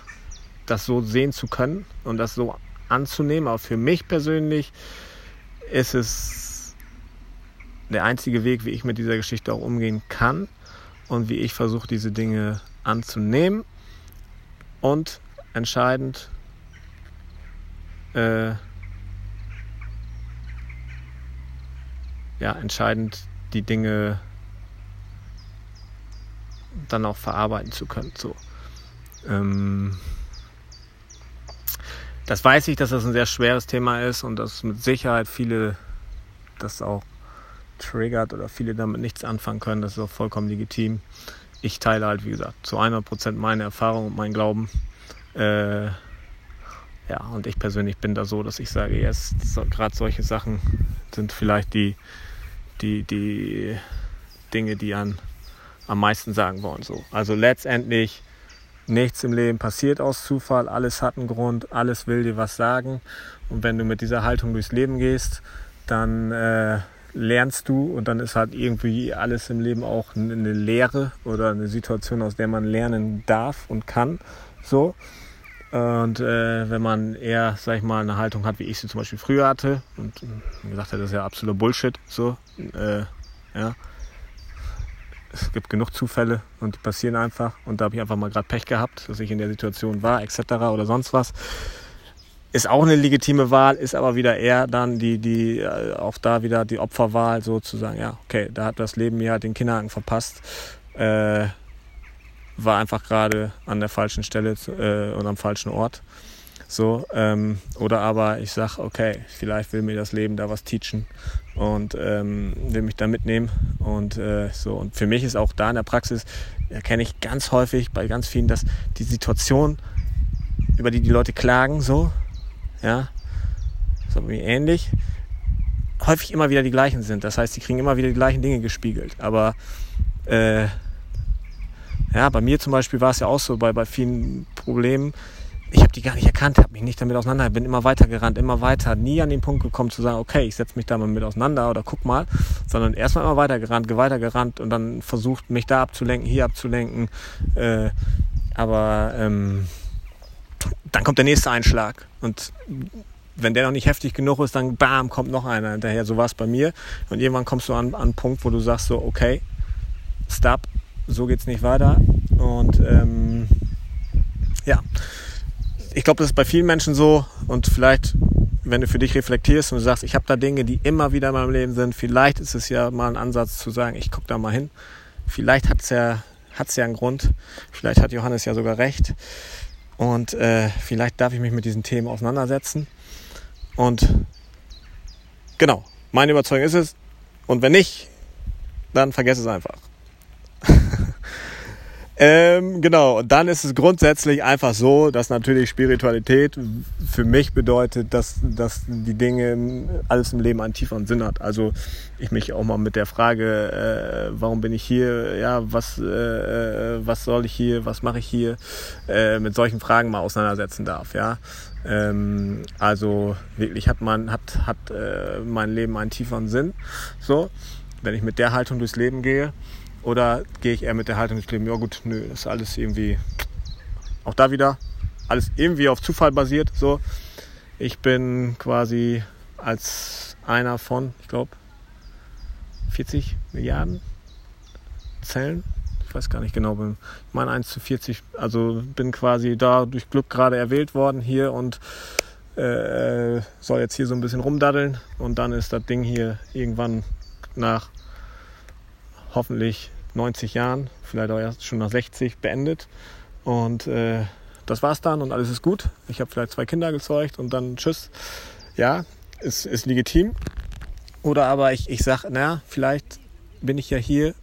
S1: das so sehen zu können und das so anzunehmen. Aber für mich persönlich ist es der einzige Weg, wie ich mit dieser Geschichte auch umgehen kann und wie ich versuche, diese Dinge anzunehmen und entscheidend äh, ja, entscheidend die Dinge dann auch verarbeiten zu können. So. Ähm, das weiß ich, dass das ein sehr schweres Thema ist und dass mit Sicherheit viele das auch triggert oder viele damit nichts anfangen können. Das ist auch vollkommen legitim. Ich teile halt, wie gesagt, zu 100% meine Erfahrung und meinen Glauben. Äh, ja, und ich persönlich bin da so, dass ich sage, jetzt so, gerade solche Sachen sind vielleicht die, die, die Dinge, die an, am meisten sagen wollen. So. Also letztendlich nichts im Leben passiert aus Zufall, alles hat einen Grund, alles will dir was sagen. Und wenn du mit dieser Haltung durchs Leben gehst, dann äh, lernst du und dann ist halt irgendwie alles im Leben auch eine Lehre oder eine Situation, aus der man lernen darf und kann. So. Und äh, wenn man eher, sag ich mal, eine Haltung hat, wie ich sie zum Beispiel früher hatte, und wie gesagt, das ist ja absoluter Bullshit, so, äh, ja. Es gibt genug Zufälle und die passieren einfach. Und da habe ich einfach mal gerade Pech gehabt, dass ich in der Situation war, etc. oder sonst was. Ist auch eine legitime Wahl, ist aber wieder eher dann die, die, äh, auch da wieder die Opferwahl, sozusagen, ja, okay, da hat das Leben mir halt den Kinderhaken verpasst. Äh, war einfach gerade an der falschen Stelle äh, und am falschen Ort. So, ähm, oder aber ich sag, okay, vielleicht will mir das Leben da was teachen und ähm, will mich da mitnehmen. Und äh, so, und für mich ist auch da in der Praxis, erkenne ich ganz häufig bei ganz vielen, dass die Situation, über die die Leute klagen, so, ja, aber mir ähnlich, häufig immer wieder die gleichen sind. Das heißt, sie kriegen immer wieder die gleichen Dinge gespiegelt. Aber äh, ja, bei mir zum Beispiel war es ja auch so, bei, bei vielen Problemen, ich habe die gar nicht erkannt, habe mich nicht damit auseinander, bin immer weiter gerannt, immer weiter, nie an den Punkt gekommen zu sagen, okay, ich setze mich da mal mit auseinander oder guck mal, sondern erstmal immer weiter gerannt, weiter gerannt und dann versucht, mich da abzulenken, hier abzulenken. Äh, aber ähm, dann kommt der nächste Einschlag und wenn der noch nicht heftig genug ist, dann bam, kommt noch einer hinterher. So war es bei mir. Und irgendwann kommst du an, an einen Punkt, wo du sagst so, okay, stop, so geht's nicht weiter. Und ähm, ja, ich glaube, das ist bei vielen Menschen so. Und vielleicht, wenn du für dich reflektierst und du sagst, ich habe da Dinge, die immer wieder in meinem Leben sind, vielleicht ist es ja mal ein Ansatz zu sagen, ich gucke da mal hin. Vielleicht hat's ja, hat's ja einen Grund. Vielleicht hat Johannes ja sogar recht. Und äh, vielleicht darf ich mich mit diesen Themen auseinandersetzen. Und genau, meine Überzeugung ist es. Und wenn nicht, dann vergess es einfach. ähm, genau, und dann ist es grundsätzlich einfach so, dass natürlich Spiritualität für mich bedeutet, dass, dass die Dinge, alles im Leben einen tieferen Sinn hat. Also ich mich auch mal mit der Frage, äh, warum bin ich hier, ja, was, äh, äh was soll ich hier, was mache ich hier, äh, mit solchen Fragen mal auseinandersetzen darf, ja. Ähm, also wirklich hat man, hat, hat äh, mein Leben einen tieferen Sinn. So, wenn ich mit der Haltung durchs Leben gehe. Oder gehe ich eher mit der Haltung des Lebens, ja gut, nö, das ist alles irgendwie, auch da wieder, alles irgendwie auf Zufall basiert. So, ich bin quasi als einer von, ich glaube, 40 Milliarden Zellen. Ich weiß gar nicht genau, bin, ich meine 1 zu 40, also bin quasi da durch Glück gerade erwählt worden hier und äh, soll jetzt hier so ein bisschen rumdaddeln und dann ist das Ding hier irgendwann nach hoffentlich 90 Jahren, vielleicht auch erst schon nach 60 beendet. Und äh, das war's dann und alles ist gut. Ich habe vielleicht zwei Kinder gezeugt und dann tschüss. Ja, ist, ist legitim. Oder aber ich, ich sage, naja, vielleicht bin ich ja hier,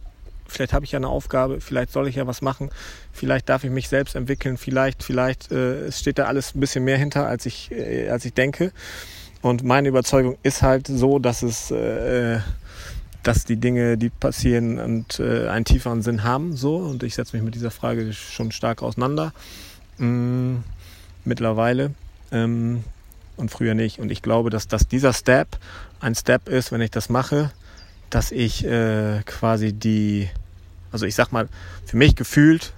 S1: vielleicht habe ich ja eine Aufgabe, vielleicht soll ich ja was machen, vielleicht darf ich mich selbst entwickeln, vielleicht, vielleicht äh, steht da alles ein bisschen mehr hinter, als ich, äh, als ich denke. Und meine Überzeugung ist halt so, dass es äh, dass die Dinge, die passieren und äh, einen tieferen Sinn haben, so. Und ich setze mich mit dieser Frage schon stark auseinander. Mm, mittlerweile. Ähm, und früher nicht. Und ich glaube, dass, dass dieser Step ein Step ist, wenn ich das mache, dass ich äh, quasi die, also ich sag mal, für mich gefühlt,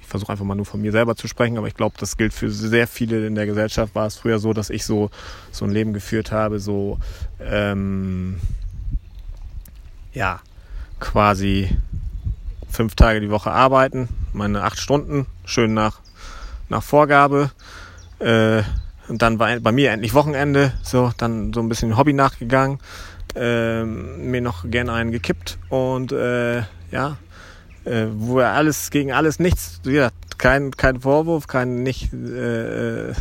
S1: ich versuche einfach mal nur von mir selber zu sprechen, aber ich glaube, das gilt für sehr viele in der Gesellschaft, war es früher so, dass ich so, so ein Leben geführt habe, so, ähm, ja, quasi fünf Tage die Woche arbeiten, meine acht Stunden, schön nach, nach Vorgabe. Äh, und dann war bei mir endlich Wochenende, so, dann so ein bisschen Hobby nachgegangen, äh, mir noch gern einen gekippt und äh, ja, äh, wo er alles gegen alles nichts, ja, kein, kein Vorwurf, kein nicht, äh, äh,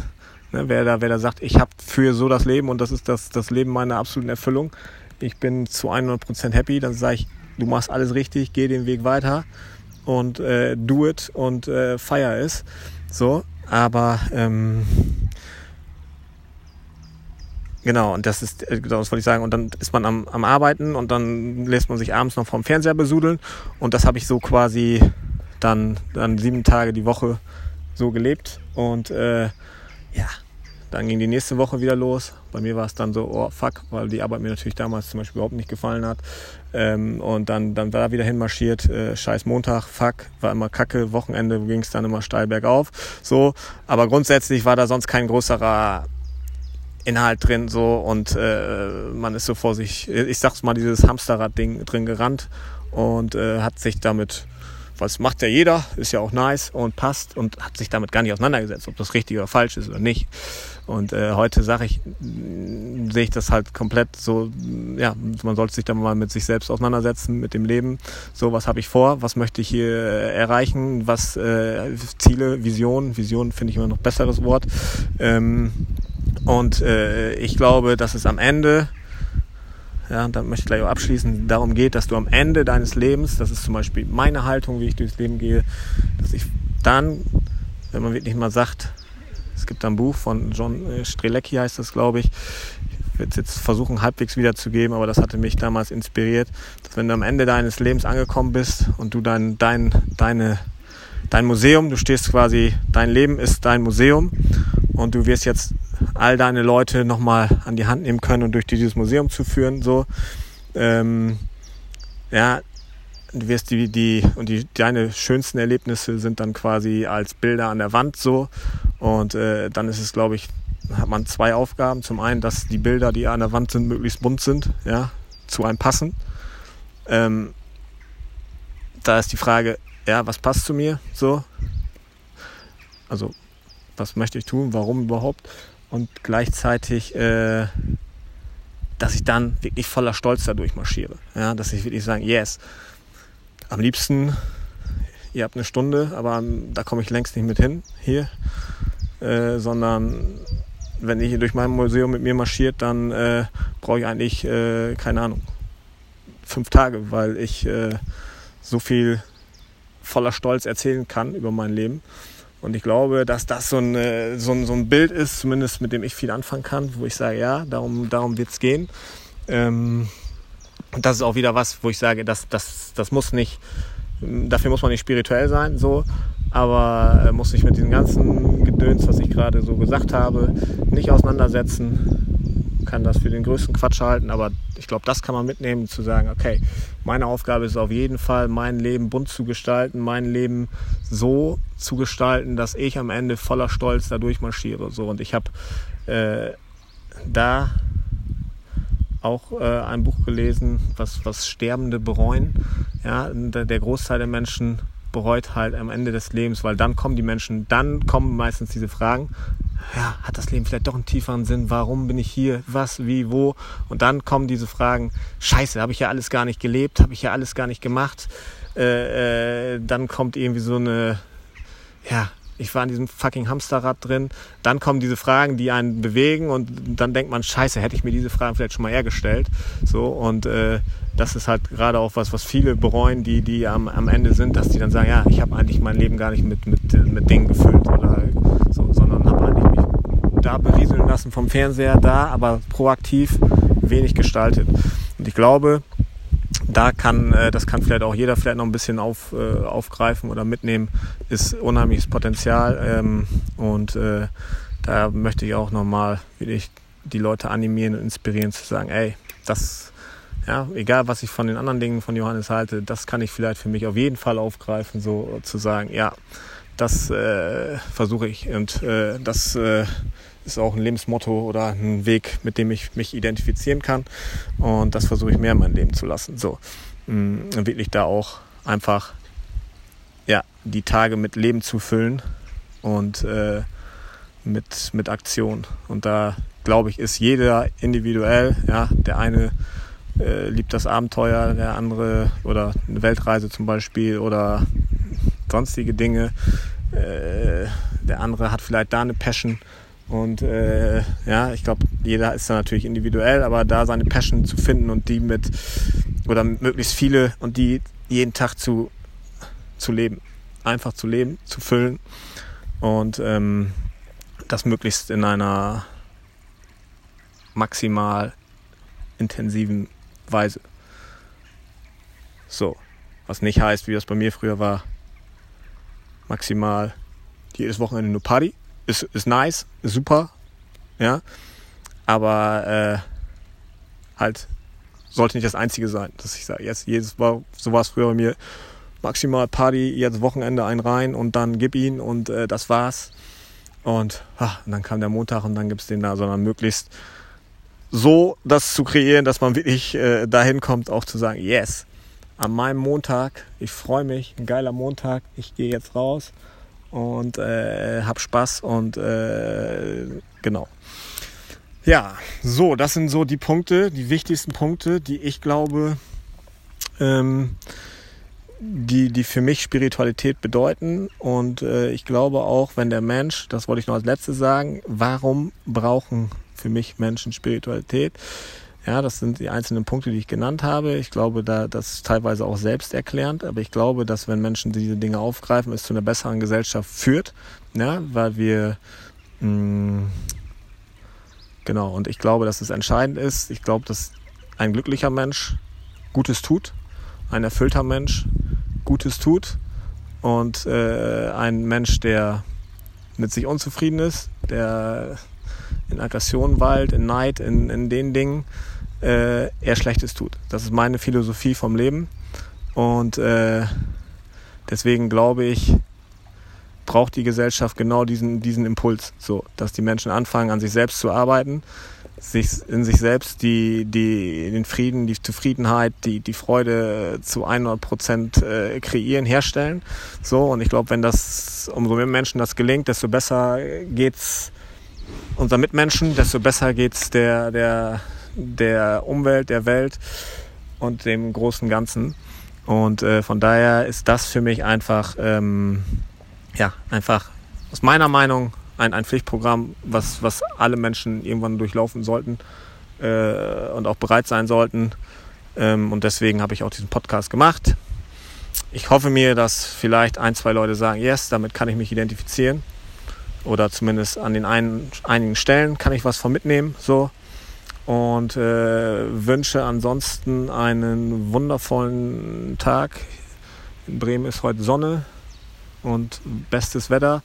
S1: ne, wer da, wer da sagt, ich habe für so das Leben und das ist das, das Leben meiner absoluten Erfüllung ich bin zu 100% happy, dann sage ich, du machst alles richtig, geh den Weg weiter und äh, do it und äh, feier es. So, aber ähm, genau, und das ist, äh, genau, das wollte ich sagen, und dann ist man am, am Arbeiten und dann lässt man sich abends noch vom Fernseher besudeln. Und das habe ich so quasi dann, dann sieben Tage die Woche so gelebt. Und äh, ja, dann ging die nächste Woche wieder los. Bei mir war es dann so, oh fuck, weil die Arbeit mir natürlich damals zum Beispiel überhaupt nicht gefallen hat. Ähm, und dann, dann war er wieder hinmarschiert, äh, scheiß Montag, fuck, war immer kacke, Wochenende ging es dann immer steil bergauf. So, aber grundsätzlich war da sonst kein größerer Inhalt drin so und äh, man ist so vor sich, ich sag's mal, dieses Hamsterrad-Ding drin gerannt und äh, hat sich damit was macht ja jeder, ist ja auch nice und passt und hat sich damit gar nicht auseinandergesetzt, ob das richtig oder falsch ist oder nicht. Und äh, heute sage ich, sehe ich das halt komplett so, ja, man sollte sich da mal mit sich selbst auseinandersetzen, mit dem Leben. So, was habe ich vor, was möchte ich hier äh, erreichen, was äh, Ziele, Vision, Vision finde ich immer noch besseres Wort. Ähm, und äh, ich glaube, dass es am Ende ja, und da möchte ich gleich auch abschließen, darum geht, dass du am Ende deines Lebens, das ist zum Beispiel meine Haltung, wie ich durchs Leben gehe, dass ich dann, wenn man wirklich mal sagt, es gibt ein Buch von John äh, Strelecki, heißt das, glaube ich, ich werde es jetzt versuchen, halbwegs wiederzugeben, aber das hatte mich damals inspiriert, dass wenn du am Ende deines Lebens angekommen bist und du dein, dein, deine, dein Museum, du stehst quasi, dein Leben ist dein Museum und du wirst jetzt all deine Leute nochmal an die Hand nehmen können und durch dieses Museum zu führen. So, ähm, ja, du wirst die, die, und die, deine schönsten Erlebnisse sind dann quasi als Bilder an der Wand so. Und äh, dann ist es, glaube ich, hat man zwei Aufgaben. Zum einen, dass die Bilder, die an der Wand sind, möglichst bunt sind, ja, zu einem passen. Ähm, da ist die Frage, ja, was passt zu mir so? Also, was möchte ich tun? Warum überhaupt? und gleichzeitig, äh, dass ich dann wirklich voller Stolz dadurch marschiere. Ja, dass ich wirklich sage, yes, am liebsten, ihr habt eine Stunde, aber da komme ich längst nicht mit hin hier, äh, sondern wenn ihr durch mein Museum mit mir marschiert, dann äh, brauche ich eigentlich, äh, keine Ahnung, fünf Tage, weil ich äh, so viel voller Stolz erzählen kann über mein Leben. Und ich glaube, dass das so ein, äh, so ein, so ein Bild ist, zumindest mit dem ich viel anfangen kann, wo ich sage, ja, darum, darum wird es gehen. Ähm, und das ist auch wieder was, wo ich sage, das, das, das muss nicht, dafür muss man nicht spirituell sein, so, aber muss sich mit diesem ganzen Gedöns, was ich gerade so gesagt habe, nicht auseinandersetzen. Kann das für den größten Quatsch halten, aber ich glaube, das kann man mitnehmen, zu sagen, okay, meine Aufgabe ist auf jeden Fall, mein Leben bunt zu gestalten, mein Leben so zu gestalten, dass ich am Ende voller Stolz da durchmarschiere. So, und ich habe äh, da auch äh, ein Buch gelesen, was, was Sterbende bereuen. Ja, der Großteil der Menschen bereut halt am Ende des Lebens, weil dann kommen die Menschen, dann kommen meistens diese Fragen, ja, hat das Leben vielleicht doch einen tieferen Sinn? Warum bin ich hier? Was, wie, wo? Und dann kommen diese Fragen, scheiße, habe ich ja alles gar nicht gelebt, habe ich ja alles gar nicht gemacht. Äh, äh, dann kommt irgendwie so eine, ja, ich war in diesem fucking Hamsterrad drin. Dann kommen diese Fragen, die einen bewegen und dann denkt man, scheiße, hätte ich mir diese Fragen vielleicht schon mal hergestellt. So, und äh, das ist halt gerade auch was, was viele bereuen, die, die am, am Ende sind, dass die dann sagen, ja, ich habe eigentlich mein Leben gar nicht mit, mit, mit Dingen gefüllt oder so, sondern habe eigentlich mich da berieseln lassen vom Fernseher, da, aber proaktiv wenig gestaltet. Und ich glaube, da kann, äh, das kann vielleicht auch jeder vielleicht noch ein bisschen auf, äh, aufgreifen oder mitnehmen, ist unheimliches Potenzial. Ähm, und äh, da möchte ich auch nochmal wirklich die Leute animieren und inspirieren zu sagen, ey, das, ja, egal was ich von den anderen Dingen von Johannes halte, das kann ich vielleicht für mich auf jeden Fall aufgreifen, so zu sagen, ja, das äh, versuche ich und das ist auch ein Lebensmotto oder ein Weg, mit dem ich mich identifizieren kann. Und das versuche ich mehr in mein Leben zu lassen. So, mh, mm, wirklich da auch einfach ja, die Tage mit Leben zu füllen und äh, mit, mit Aktion. Und da glaube ich, ist jeder individuell. Ja, der eine äh, liebt das Abenteuer, der andere oder eine Weltreise zum Beispiel oder sonstige Dinge. Äh, der andere hat vielleicht da eine Passion und äh, ja, ich glaube, jeder ist da natürlich individuell, aber da seine Passion zu finden und die mit, oder möglichst viele und die jeden Tag zu, zu leben. Einfach zu leben, zu füllen und ähm, das möglichst in einer maximal intensiven Weise. So, was nicht heißt, wie das bei mir früher war, maximal jedes Wochenende nur Party ist, ist nice, super, ja. Aber äh, halt sollte nicht das Einzige sein, dass ich sage, jetzt jedes war, so war es früher bei mir, maximal Party, jetzt Wochenende ein rein und dann gib ihn und äh, das war's. Und, ach, und dann kam der Montag und dann gibt's den da, sondern möglichst so das zu kreieren, dass man wirklich äh, dahin kommt, auch zu sagen, yes, an meinem Montag, ich freue mich, ein geiler Montag, ich gehe jetzt raus und äh, hab Spaß und äh, genau. Ja, so, das sind so die Punkte, die wichtigsten Punkte, die ich glaube, ähm, die, die für mich Spiritualität bedeuten. Und äh, ich glaube auch, wenn der Mensch, das wollte ich noch als letztes sagen, warum brauchen für mich Menschen Spiritualität? Ja, das sind die einzelnen Punkte, die ich genannt habe. Ich glaube, da das ist teilweise auch selbsterklärend, aber ich glaube, dass wenn Menschen diese Dinge aufgreifen, es zu einer besseren Gesellschaft führt, ja, weil wir mh, mm, Genau, und ich glaube, dass es entscheidend ist. Ich glaube, dass ein glücklicher Mensch Gutes tut, ein erfüllter Mensch Gutes tut und äh, ein Mensch, der mit sich unzufrieden ist, der in Aggression weilt, in Neid, in, in den Dingen, äh, eher Schlechtes tut. Das ist meine Philosophie vom Leben und äh, deswegen glaube ich, braucht die Gesellschaft genau diesen, diesen Impuls, so, dass die Menschen anfangen, an sich selbst zu arbeiten, sich in sich selbst die, die, den Frieden, die Zufriedenheit, die, die Freude zu 100 Prozent äh, kreieren, herstellen. So, und ich glaube, wenn das, umso mehr Menschen das gelingt, desto besser geht's unseren Mitmenschen, desto besser geht's der, der, der Umwelt, der Welt und dem großen Ganzen. Und äh, von daher ist das für mich einfach, ähm, ja, einfach aus meiner Meinung ein, ein Pflichtprogramm, was, was alle Menschen irgendwann durchlaufen sollten äh, und auch bereit sein sollten. Ähm, und deswegen habe ich auch diesen Podcast gemacht. Ich hoffe mir, dass vielleicht ein, zwei Leute sagen, yes, damit kann ich mich identifizieren. Oder zumindest an den einen, einigen Stellen kann ich was von mitnehmen. So und äh, wünsche ansonsten einen wundervollen Tag. In Bremen ist heute Sonne und bestes Wetter.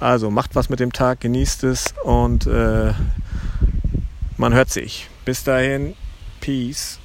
S1: Also macht was mit dem Tag, genießt es und äh, man hört sich. Bis dahin, Peace.